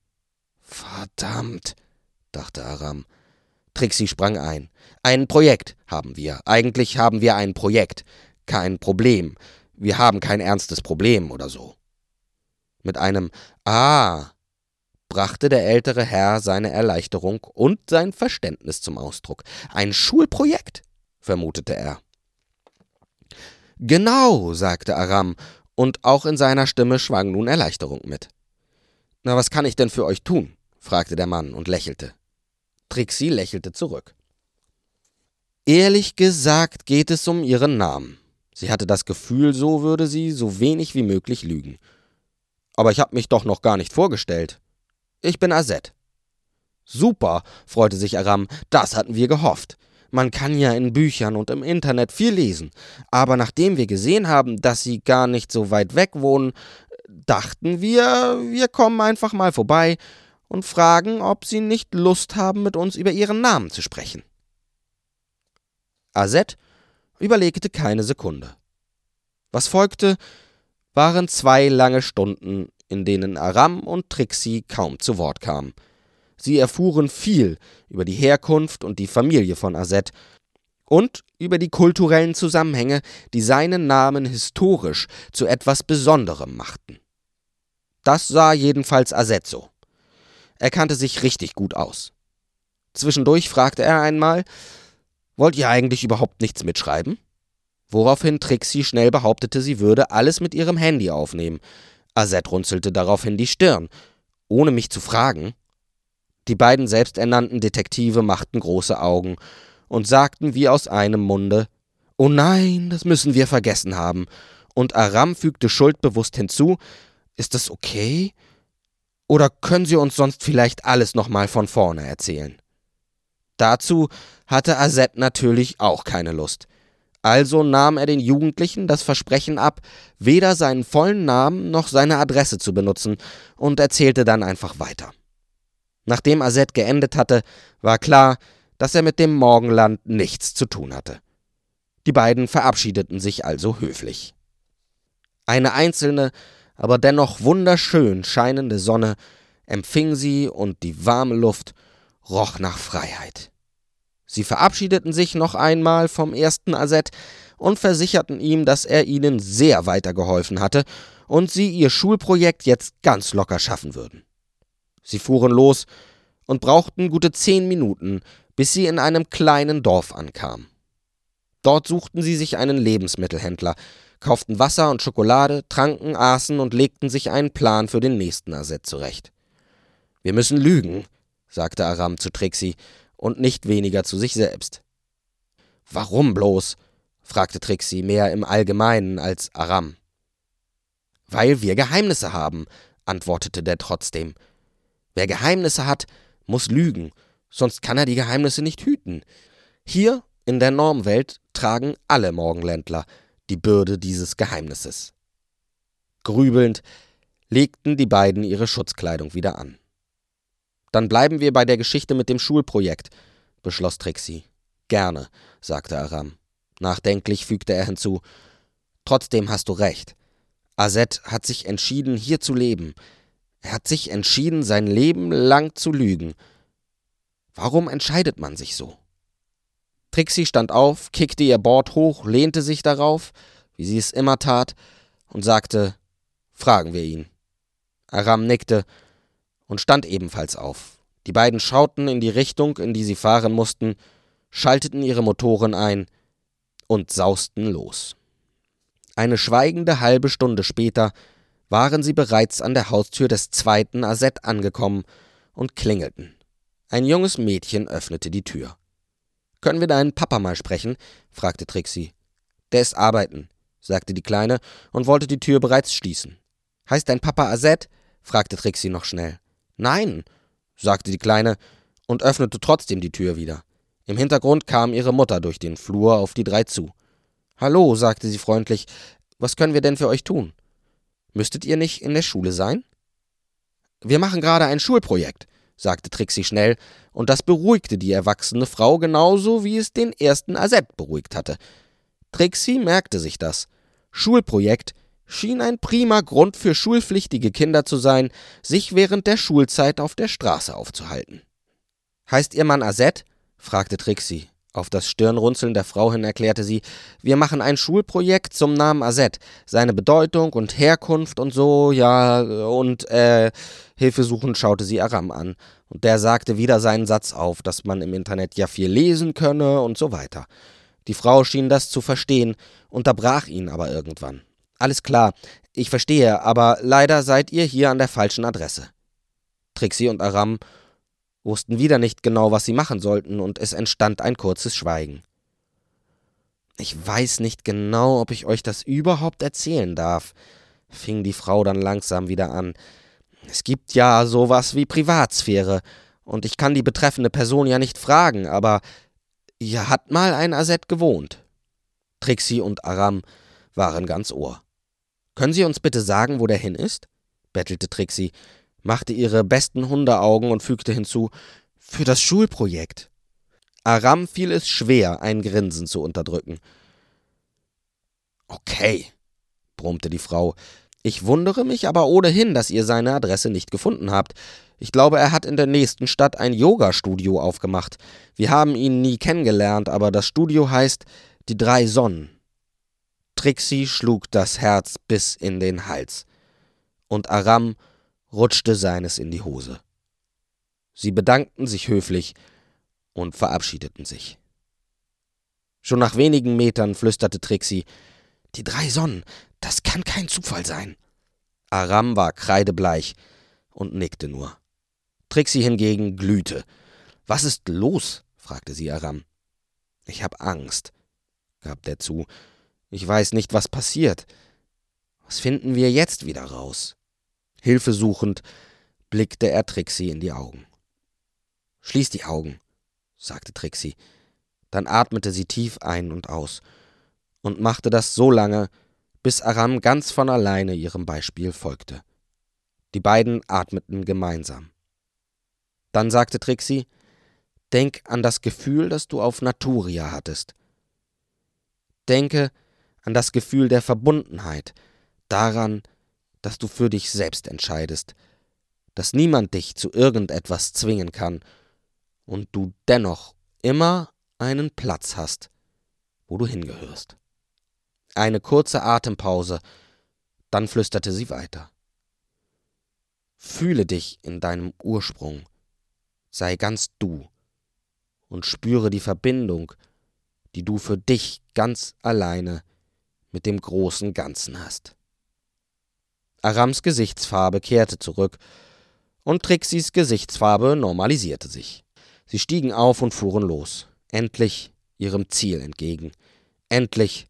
Verdammt, dachte Aram. Trixie sprang ein. Ein Projekt haben wir. Eigentlich haben wir ein Projekt. Kein Problem. Wir haben kein ernstes Problem oder so. Mit einem Ah brachte der ältere Herr seine Erleichterung und sein Verständnis zum Ausdruck. Ein Schulprojekt, vermutete er. Genau, sagte Aram, und auch in seiner Stimme schwang nun Erleichterung mit. Na, was kann ich denn für euch tun? fragte der Mann und lächelte. Trixie lächelte zurück. Ehrlich gesagt geht es um ihren Namen. Sie hatte das Gefühl, so würde sie so wenig wie möglich lügen. Aber ich habe mich doch noch gar nicht vorgestellt. Ich bin Azet. Super, freute sich Aram, das hatten wir gehofft. Man kann ja in Büchern und im Internet viel lesen, aber nachdem wir gesehen haben, dass Sie gar nicht so weit weg wohnen, dachten wir, wir kommen einfach mal vorbei und fragen, ob Sie nicht Lust haben, mit uns über Ihren Namen zu sprechen. Azet überlegte keine Sekunde. Was folgte, waren zwei lange Stunden, in denen Aram und Trixie kaum zu Wort kamen. Sie erfuhren viel über die Herkunft und die Familie von Azet und über die kulturellen Zusammenhänge, die seinen Namen historisch zu etwas Besonderem machten. Das sah jedenfalls Azet so. Er kannte sich richtig gut aus. Zwischendurch fragte er einmal, Wollt ihr eigentlich überhaupt nichts mitschreiben? Woraufhin Trixie schnell behauptete, sie würde alles mit ihrem Handy aufnehmen. Azet runzelte daraufhin die Stirn, ohne mich zu fragen. Die beiden selbsternannten Detektive machten große Augen und sagten wie aus einem Munde Oh nein, das müssen wir vergessen haben. Und Aram fügte schuldbewusst hinzu Ist das okay? Oder können Sie uns sonst vielleicht alles nochmal von vorne erzählen? Dazu hatte Azet natürlich auch keine Lust. Also nahm er den Jugendlichen das Versprechen ab, weder seinen vollen Namen noch seine Adresse zu benutzen, und erzählte dann einfach weiter. Nachdem Azet geendet hatte, war klar, dass er mit dem Morgenland nichts zu tun hatte. Die beiden verabschiedeten sich also höflich. Eine einzelne, aber dennoch wunderschön scheinende Sonne empfing sie und die warme Luft roch nach Freiheit. Sie verabschiedeten sich noch einmal vom ersten Aset und versicherten ihm, dass er ihnen sehr weitergeholfen hatte und sie ihr Schulprojekt jetzt ganz locker schaffen würden. Sie fuhren los und brauchten gute zehn Minuten, bis sie in einem kleinen Dorf ankamen. Dort suchten sie sich einen Lebensmittelhändler, kauften Wasser und Schokolade, tranken, aßen und legten sich einen Plan für den nächsten Aset zurecht. Wir müssen lügen, sagte Aram zu Trixie und nicht weniger zu sich selbst. Warum bloß? fragte Trixie mehr im Allgemeinen als Aram. Weil wir Geheimnisse haben, antwortete der trotzdem. Wer Geheimnisse hat, muss lügen, sonst kann er die Geheimnisse nicht hüten. Hier in der Normwelt tragen alle Morgenländler die Bürde dieses Geheimnisses. Grübelnd legten die beiden ihre Schutzkleidung wieder an. Dann bleiben wir bei der Geschichte mit dem Schulprojekt, beschloss Trixie. Gerne, sagte Aram. Nachdenklich fügte er hinzu. Trotzdem hast du recht. Azet hat sich entschieden, hier zu leben. Er hat sich entschieden, sein Leben lang zu lügen. Warum entscheidet man sich so? Trixie stand auf, kickte ihr Board hoch, lehnte sich darauf, wie sie es immer tat, und sagte: Fragen wir ihn. Aram nickte und stand ebenfalls auf. Die beiden schauten in die Richtung, in die sie fahren mussten, schalteten ihre Motoren ein und sausten los. Eine schweigende halbe Stunde später waren sie bereits an der Haustür des zweiten Aset angekommen und klingelten. Ein junges Mädchen öffnete die Tür. Können wir deinen Papa mal sprechen? fragte Trixie. Der ist arbeiten, sagte die Kleine und wollte die Tür bereits schließen. Heißt dein Papa Aset? fragte Trixie noch schnell. Nein, sagte die Kleine und öffnete trotzdem die Tür wieder. Im Hintergrund kam ihre Mutter durch den Flur auf die drei zu. Hallo, sagte sie freundlich, was können wir denn für euch tun? Müsstet ihr nicht in der Schule sein? Wir machen gerade ein Schulprojekt, sagte Trixie schnell, und das beruhigte die erwachsene Frau genauso, wie es den ersten Asset beruhigt hatte. Trixie merkte sich das. Schulprojekt schien ein prima Grund für schulpflichtige Kinder zu sein, sich während der Schulzeit auf der Straße aufzuhalten. Heißt Ihr Mann Asset? fragte Trixie. Auf das Stirnrunzeln der Frau hin erklärte sie, wir machen ein Schulprojekt zum Namen Azet. Seine Bedeutung und Herkunft und so, ja, und, äh, hilfesuchend schaute sie Aram an. Und der sagte wieder seinen Satz auf, dass man im Internet ja viel lesen könne und so weiter. Die Frau schien das zu verstehen, unterbrach ihn aber irgendwann. Alles klar, ich verstehe, aber leider seid ihr hier an der falschen Adresse. Trixie und Aram wussten wieder nicht genau, was sie machen sollten, und es entstand ein kurzes Schweigen. Ich weiß nicht genau, ob ich euch das überhaupt erzählen darf, fing die Frau dann langsam wieder an. Es gibt ja sowas wie Privatsphäre, und ich kann die betreffende Person ja nicht fragen, aber hier hat mal ein Asset gewohnt. Trixie und Aram waren ganz Ohr. Können Sie uns bitte sagen, wo der hin ist? bettelte Trixie machte ihre besten Hundeaugen und fügte hinzu Für das Schulprojekt. Aram fiel es schwer, ein Grinsen zu unterdrücken. Okay, brummte die Frau. Ich wundere mich aber ohnehin, dass ihr seine Adresse nicht gefunden habt. Ich glaube, er hat in der nächsten Stadt ein Yoga-Studio aufgemacht. Wir haben ihn nie kennengelernt, aber das Studio heißt Die drei Sonnen. Trixie schlug das Herz bis in den Hals. Und Aram rutschte seines in die Hose. Sie bedankten sich höflich und verabschiedeten sich. Schon nach wenigen Metern flüsterte Trixie, die drei Sonnen, das kann kein Zufall sein. Aram war kreidebleich und nickte nur. Trixie hingegen glühte. Was ist los? fragte sie Aram. Ich hab Angst, gab der zu. Ich weiß nicht, was passiert. Was finden wir jetzt wieder raus? Hilfesuchend blickte er Trixie in die Augen. Schließ die Augen, sagte Trixie. Dann atmete sie tief ein und aus und machte das so lange, bis Aram ganz von alleine ihrem Beispiel folgte. Die beiden atmeten gemeinsam. Dann sagte Trixie, Denk an das Gefühl, das du auf Naturia hattest. Denke an das Gefühl der Verbundenheit, daran, dass du für dich selbst entscheidest, dass niemand dich zu irgendetwas zwingen kann und du dennoch immer einen Platz hast, wo du hingehörst. Eine kurze Atempause, dann flüsterte sie weiter. Fühle dich in deinem Ursprung, sei ganz du und spüre die Verbindung, die du für dich ganz alleine mit dem großen Ganzen hast. Arams Gesichtsfarbe kehrte zurück, und Trixis Gesichtsfarbe normalisierte sich. Sie stiegen auf und fuhren los, endlich ihrem Ziel entgegen, endlich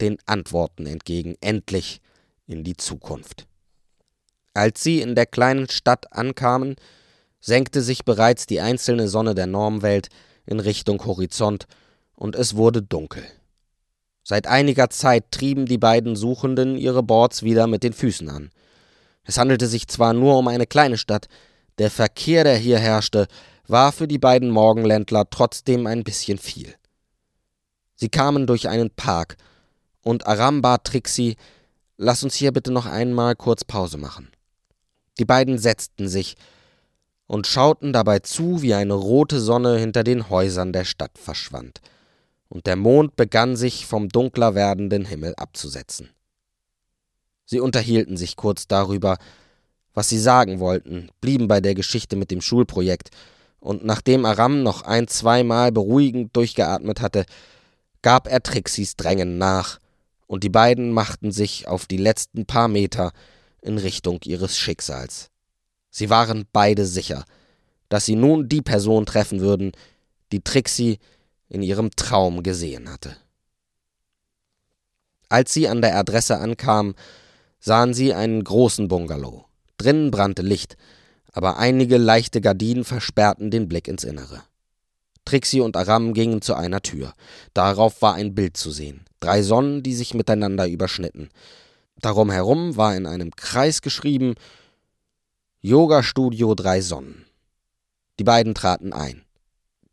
den Antworten entgegen, endlich in die Zukunft. Als sie in der kleinen Stadt ankamen, senkte sich bereits die einzelne Sonne der Normwelt in Richtung Horizont, und es wurde dunkel. Seit einiger Zeit trieben die beiden Suchenden ihre Boards wieder mit den Füßen an. Es handelte sich zwar nur um eine kleine Stadt, der Verkehr, der hier herrschte, war für die beiden Morgenländler trotzdem ein bisschen viel. Sie kamen durch einen Park, und Aram bat Trixie, lass uns hier bitte noch einmal kurz Pause machen. Die beiden setzten sich und schauten dabei zu, wie eine rote Sonne hinter den Häusern der Stadt verschwand und der Mond begann sich vom dunkler werdenden Himmel abzusetzen. Sie unterhielten sich kurz darüber, was sie sagen wollten, blieben bei der Geschichte mit dem Schulprojekt, und nachdem Aram noch ein, zweimal beruhigend durchgeatmet hatte, gab er Trixis Drängen nach, und die beiden machten sich auf die letzten paar Meter in Richtung ihres Schicksals. Sie waren beide sicher, dass sie nun die Person treffen würden, die Trixie in ihrem Traum gesehen hatte. Als sie an der Adresse ankamen, sahen sie einen großen Bungalow. Drinnen brannte Licht, aber einige leichte Gardinen versperrten den Blick ins Innere. Trixie und Aram gingen zu einer Tür. Darauf war ein Bild zu sehen. Drei Sonnen, die sich miteinander überschnitten. Darum herum war in einem Kreis geschrieben Yoga Studio Drei Sonnen. Die beiden traten ein.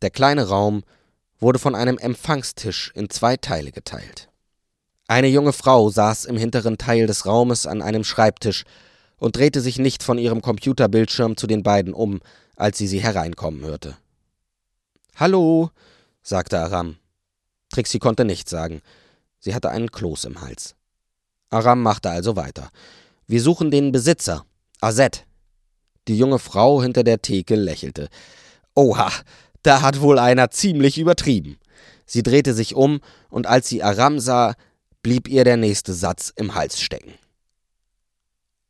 Der kleine Raum wurde von einem Empfangstisch in zwei Teile geteilt. Eine junge Frau saß im hinteren Teil des Raumes an einem Schreibtisch und drehte sich nicht von ihrem Computerbildschirm zu den beiden um, als sie sie hereinkommen hörte. Hallo, sagte Aram. Trixie konnte nichts sagen. Sie hatte einen Kloß im Hals. Aram machte also weiter. Wir suchen den Besitzer, Azet. Die junge Frau hinter der Theke lächelte. Oha, da hat wohl einer ziemlich übertrieben. Sie drehte sich um, und als sie Aram sah, blieb ihr der nächste Satz im Hals stecken.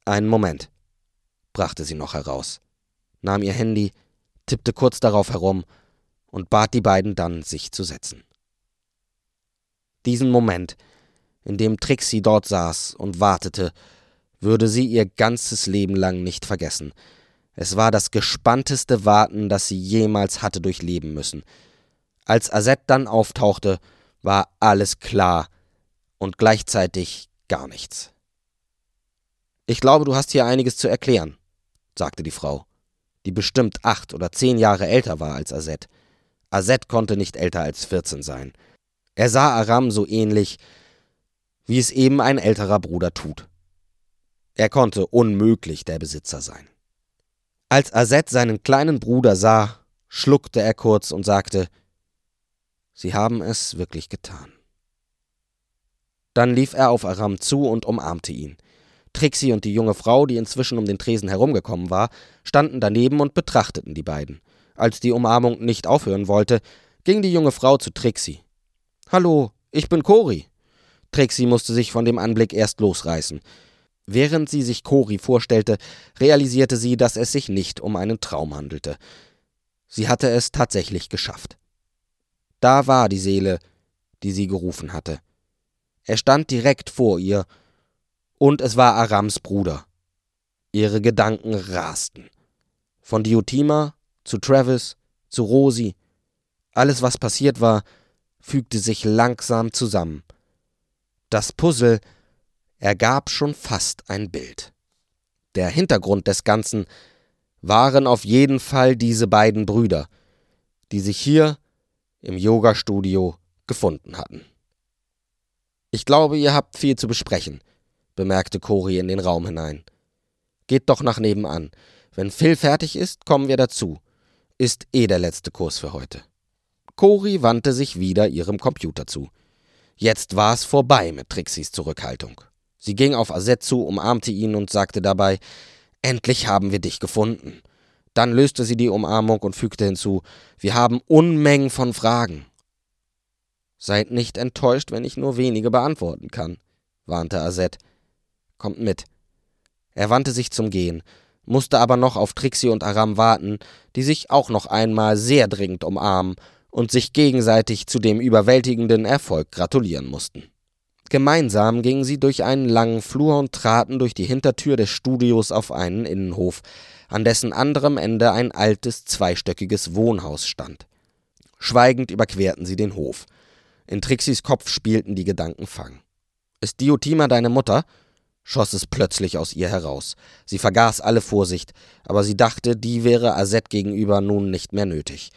Einen Moment, brachte sie noch heraus, nahm ihr Handy, tippte kurz darauf herum und bat die beiden dann, sich zu setzen. Diesen Moment, in dem Trixie dort saß und wartete, würde sie ihr ganzes Leben lang nicht vergessen. Es war das gespannteste Warten, das sie jemals hatte durchleben müssen. Als Azet dann auftauchte, war alles klar und gleichzeitig gar nichts. Ich glaube, du hast hier einiges zu erklären, sagte die Frau, die bestimmt acht oder zehn Jahre älter war als Azet. Azet konnte nicht älter als vierzehn sein. Er sah Aram so ähnlich, wie es eben ein älterer Bruder tut. Er konnte unmöglich der Besitzer sein. Als Azet seinen kleinen Bruder sah, schluckte er kurz und sagte, Sie haben es wirklich getan. Dann lief er auf Aram zu und umarmte ihn. Trixie und die junge Frau, die inzwischen um den Tresen herumgekommen war, standen daneben und betrachteten die beiden. Als die Umarmung nicht aufhören wollte, ging die junge Frau zu Trixie. Hallo, ich bin Cori. Trixie musste sich von dem Anblick erst losreißen. Während sie sich Cori vorstellte, realisierte sie, dass es sich nicht um einen Traum handelte. Sie hatte es tatsächlich geschafft. Da war die Seele, die sie gerufen hatte. Er stand direkt vor ihr, und es war Arams Bruder. Ihre Gedanken rasten. Von Diotima zu Travis zu Rosi. Alles, was passiert war, fügte sich langsam zusammen. Das Puzzle ergab schon fast ein Bild. Der Hintergrund des Ganzen waren auf jeden Fall diese beiden Brüder, die sich hier im Yoga-Studio gefunden hatten. Ich glaube, ihr habt viel zu besprechen, bemerkte Cori in den Raum hinein. Geht doch nach nebenan. Wenn Phil fertig ist, kommen wir dazu. Ist eh der letzte Kurs für heute. Cori wandte sich wieder ihrem Computer zu. Jetzt war es vorbei mit Trixis Zurückhaltung. Sie ging auf Azet zu, umarmte ihn und sagte dabei, Endlich haben wir dich gefunden. Dann löste sie die Umarmung und fügte hinzu, wir haben Unmengen von Fragen. Seid nicht enttäuscht, wenn ich nur wenige beantworten kann, warnte Azet. Kommt mit. Er wandte sich zum Gehen, musste aber noch auf Trixie und Aram warten, die sich auch noch einmal sehr dringend umarmen und sich gegenseitig zu dem überwältigenden Erfolg gratulieren mussten. Gemeinsam gingen sie durch einen langen Flur und traten durch die Hintertür des Studios auf einen Innenhof, an dessen anderem Ende ein altes, zweistöckiges Wohnhaus stand. Schweigend überquerten sie den Hof. In Trixis Kopf spielten die Gedanken Fang. Ist Diotima deine Mutter? schoss es plötzlich aus ihr heraus. Sie vergaß alle Vorsicht, aber sie dachte, die wäre Azet gegenüber nun nicht mehr nötig.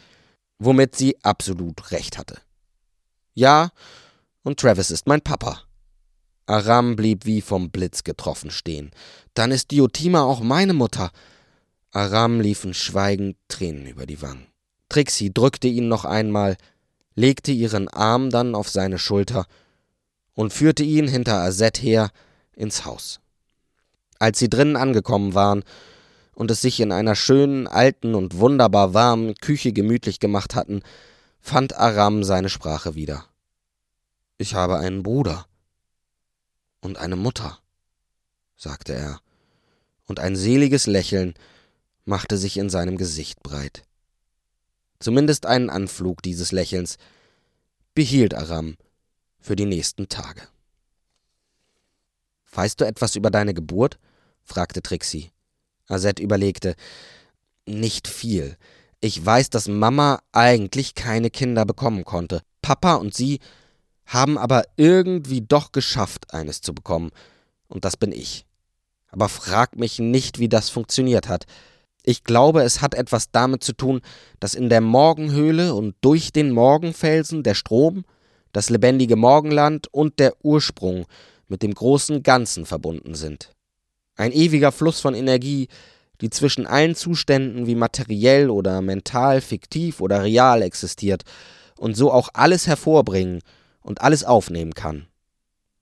Womit sie absolut recht hatte. Ja, und Travis ist mein Papa. Aram blieb wie vom Blitz getroffen stehen. Dann ist Diotima auch meine Mutter. Aram liefen schweigend Tränen über die Wangen. Trixie drückte ihn noch einmal, legte ihren Arm dann auf seine Schulter und führte ihn hinter Azet her ins Haus. Als sie drinnen angekommen waren und es sich in einer schönen, alten und wunderbar warmen Küche gemütlich gemacht hatten, fand Aram seine Sprache wieder. Ich habe einen Bruder und eine Mutter, sagte er, und ein seliges Lächeln machte sich in seinem Gesicht breit. Zumindest einen Anflug dieses Lächelns behielt Aram für die nächsten Tage. Weißt du etwas über deine Geburt? fragte Trixie. Azet überlegte. Nicht viel. Ich weiß, dass Mama eigentlich keine Kinder bekommen konnte. Papa und sie haben aber irgendwie doch geschafft, eines zu bekommen. Und das bin ich. Aber frag mich nicht, wie das funktioniert hat. Ich glaube, es hat etwas damit zu tun, dass in der Morgenhöhle und durch den Morgenfelsen der Strom, das lebendige Morgenland und der Ursprung mit dem großen Ganzen verbunden sind. Ein ewiger Fluss von Energie, die zwischen allen Zuständen wie materiell oder mental, fiktiv oder real existiert und so auch alles hervorbringen und alles aufnehmen kann.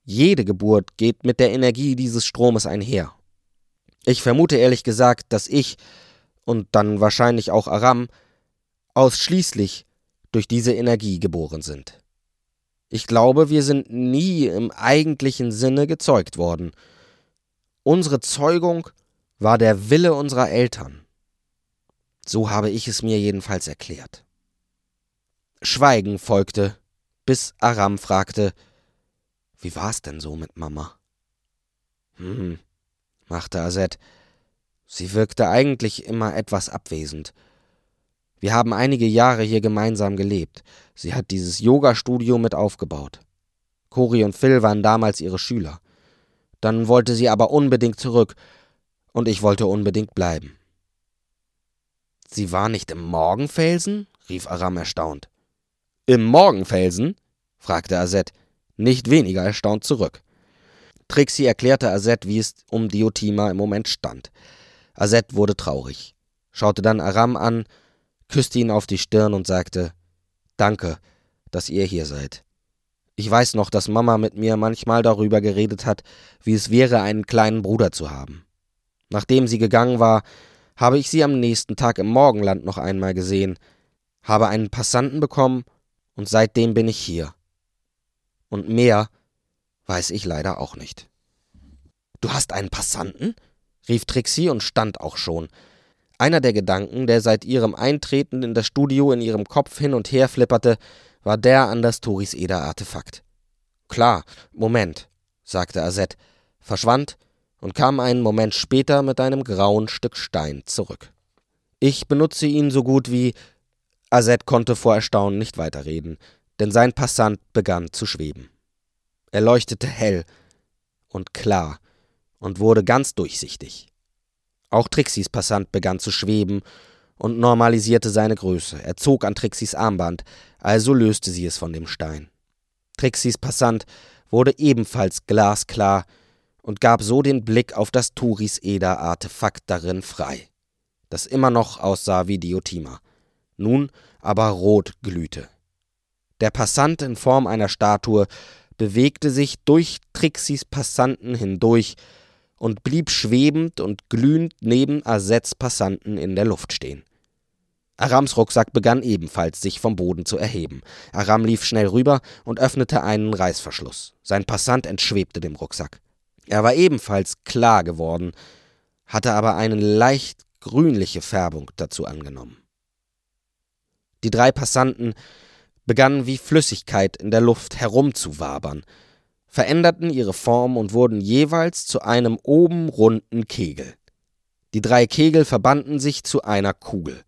Jede Geburt geht mit der Energie dieses Stromes einher. Ich vermute ehrlich gesagt, dass ich und dann wahrscheinlich auch Aram ausschließlich durch diese Energie geboren sind. Ich glaube, wir sind nie im eigentlichen Sinne gezeugt worden. Unsere Zeugung war der Wille unserer Eltern. So habe ich es mir jedenfalls erklärt. Schweigen folgte, bis Aram fragte, wie war's denn so mit Mama? Hm, machte Azet. Sie wirkte eigentlich immer etwas abwesend. Wir haben einige Jahre hier gemeinsam gelebt. Sie hat dieses Yoga-Studio mit aufgebaut. Cori und Phil waren damals ihre Schüler. Dann wollte sie aber unbedingt zurück, und ich wollte unbedingt bleiben. Sie war nicht im Morgenfelsen? rief Aram erstaunt. Im Morgenfelsen? fragte Azet, nicht weniger erstaunt zurück. Trixie erklärte Azet, wie es um Diotima im Moment stand. Azet wurde traurig, schaute dann Aram an, küsste ihn auf die Stirn und sagte: Danke, dass ihr hier seid. Ich weiß noch, dass Mama mit mir manchmal darüber geredet hat, wie es wäre, einen kleinen Bruder zu haben. Nachdem sie gegangen war, habe ich sie am nächsten Tag im Morgenland noch einmal gesehen, habe einen Passanten bekommen und seitdem bin ich hier. Und mehr weiß ich leider auch nicht. Du hast einen Passanten? rief Trixie und stand auch schon. Einer der Gedanken, der seit ihrem Eintreten in das Studio in ihrem Kopf hin und her flipperte, war der an das Toris Eder Artefakt. Klar, Moment, sagte Azet, verschwand und kam einen Moment später mit einem grauen Stück Stein zurück. Ich benutze ihn so gut wie. Azet konnte vor Erstaunen nicht weiterreden, denn sein Passant begann zu schweben. Er leuchtete hell und klar und wurde ganz durchsichtig. Auch Trixis Passant begann zu schweben und normalisierte seine Größe. Er zog an Trixis Armband, also löste sie es von dem Stein. Trixis Passant wurde ebenfalls glasklar und gab so den Blick auf das Turis Eder Artefakt darin frei, das immer noch aussah wie Diotima, nun aber rot glühte. Der Passant in Form einer Statue bewegte sich durch Trixis Passanten hindurch und blieb schwebend und glühend neben Azets Passanten in der Luft stehen. Arams Rucksack begann ebenfalls sich vom Boden zu erheben. Aram lief schnell rüber und öffnete einen Reißverschluss. Sein Passant entschwebte dem Rucksack. Er war ebenfalls klar geworden, hatte aber eine leicht grünliche Färbung dazu angenommen. Die drei Passanten begannen wie Flüssigkeit in der Luft herumzuwabern, veränderten ihre Form und wurden jeweils zu einem oben runden Kegel. Die drei Kegel verbanden sich zu einer Kugel.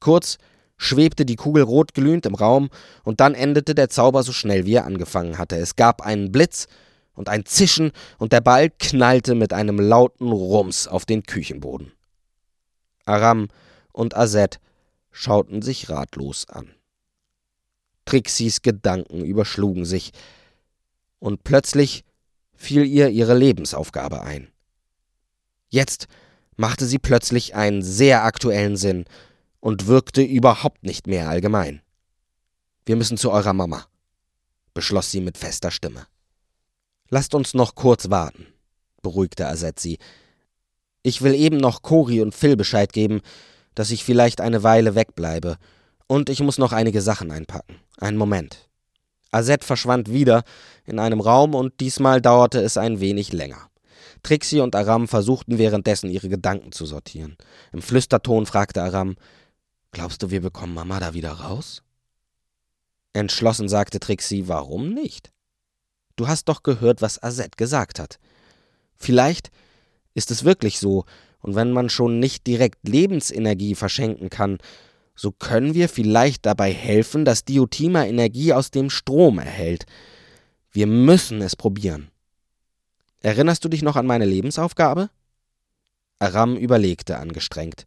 Kurz schwebte die Kugel rotglühend im Raum, und dann endete der Zauber so schnell, wie er angefangen hatte. Es gab einen Blitz, und ein Zischen, und der Ball knallte mit einem lauten Rums auf den Küchenboden. Aram und Azet schauten sich ratlos an. Trixis Gedanken überschlugen sich, und plötzlich fiel ihr ihre Lebensaufgabe ein. Jetzt machte sie plötzlich einen sehr aktuellen Sinn und wirkte überhaupt nicht mehr allgemein. Wir müssen zu eurer Mama, beschloss sie mit fester Stimme. Lasst uns noch kurz warten, beruhigte Asetzi. Ich will eben noch Cori und Phil Bescheid geben, dass ich vielleicht eine Weile wegbleibe. Und ich muss noch einige Sachen einpacken. Einen Moment. Aset verschwand wieder in einem Raum und diesmal dauerte es ein wenig länger. Trixie und Aram versuchten währenddessen ihre Gedanken zu sortieren. Im Flüsterton fragte Aram: Glaubst du, wir bekommen Mama da wieder raus? Entschlossen sagte Trixie: Warum nicht? Du hast doch gehört, was Azet gesagt hat. Vielleicht ist es wirklich so, und wenn man schon nicht direkt Lebensenergie verschenken kann, so können wir vielleicht dabei helfen, dass Diotima Energie aus dem Strom erhält. Wir müssen es probieren. Erinnerst du dich noch an meine Lebensaufgabe? Aram überlegte angestrengt.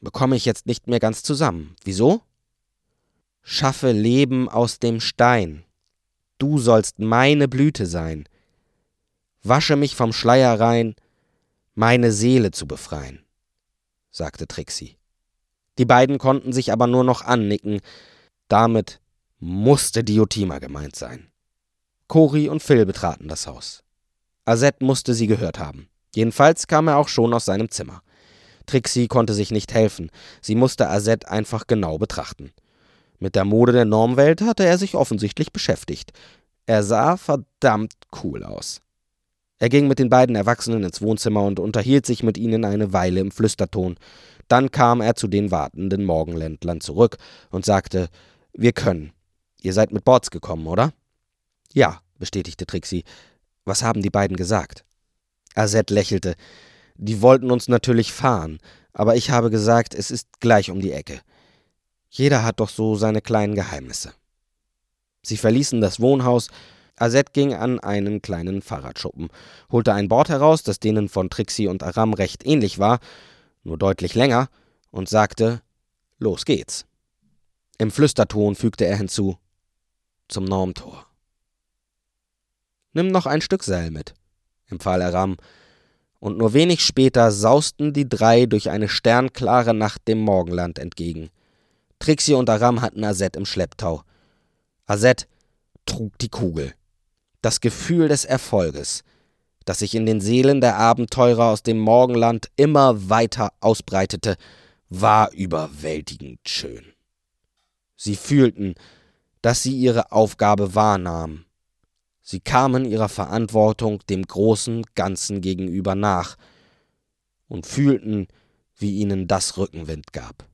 bekomme ich jetzt nicht mehr ganz zusammen. Wieso? Schaffe Leben aus dem Stein. Du sollst meine Blüte sein. Wasche mich vom Schleier rein, meine Seele zu befreien, sagte Trixie. Die beiden konnten sich aber nur noch annicken. Damit musste Diotima gemeint sein. Cori und Phil betraten das Haus. Azet musste sie gehört haben. Jedenfalls kam er auch schon aus seinem Zimmer. Trixie konnte sich nicht helfen. Sie musste Azet einfach genau betrachten. Mit der Mode der Normwelt hatte er sich offensichtlich beschäftigt. Er sah verdammt cool aus. Er ging mit den beiden Erwachsenen ins Wohnzimmer und unterhielt sich mit ihnen eine Weile im Flüsterton. Dann kam er zu den wartenden Morgenländlern zurück und sagte: Wir können. Ihr seid mit Boards gekommen, oder? Ja, bestätigte Trixie. Was haben die beiden gesagt? Azet lächelte. Die wollten uns natürlich fahren, aber ich habe gesagt, es ist gleich um die Ecke. Jeder hat doch so seine kleinen Geheimnisse. Sie verließen das Wohnhaus. Azet ging an einen kleinen Fahrradschuppen, holte ein Board heraus, das denen von Trixie und Aram recht ähnlich war, nur deutlich länger, und sagte: Los geht's. Im Flüsterton fügte er hinzu: Zum Normtor. Nimm noch ein Stück Seil mit, empfahl Aram, und nur wenig später sausten die drei durch eine sternklare Nacht dem Morgenland entgegen. Trixie und Aram hatten Azet im Schlepptau. Azet trug die Kugel. Das Gefühl des Erfolges, das sich in den Seelen der Abenteurer aus dem Morgenland immer weiter ausbreitete, war überwältigend schön. Sie fühlten, dass sie ihre Aufgabe wahrnahmen. Sie kamen ihrer Verantwortung dem großen Ganzen gegenüber nach und fühlten, wie ihnen das Rückenwind gab.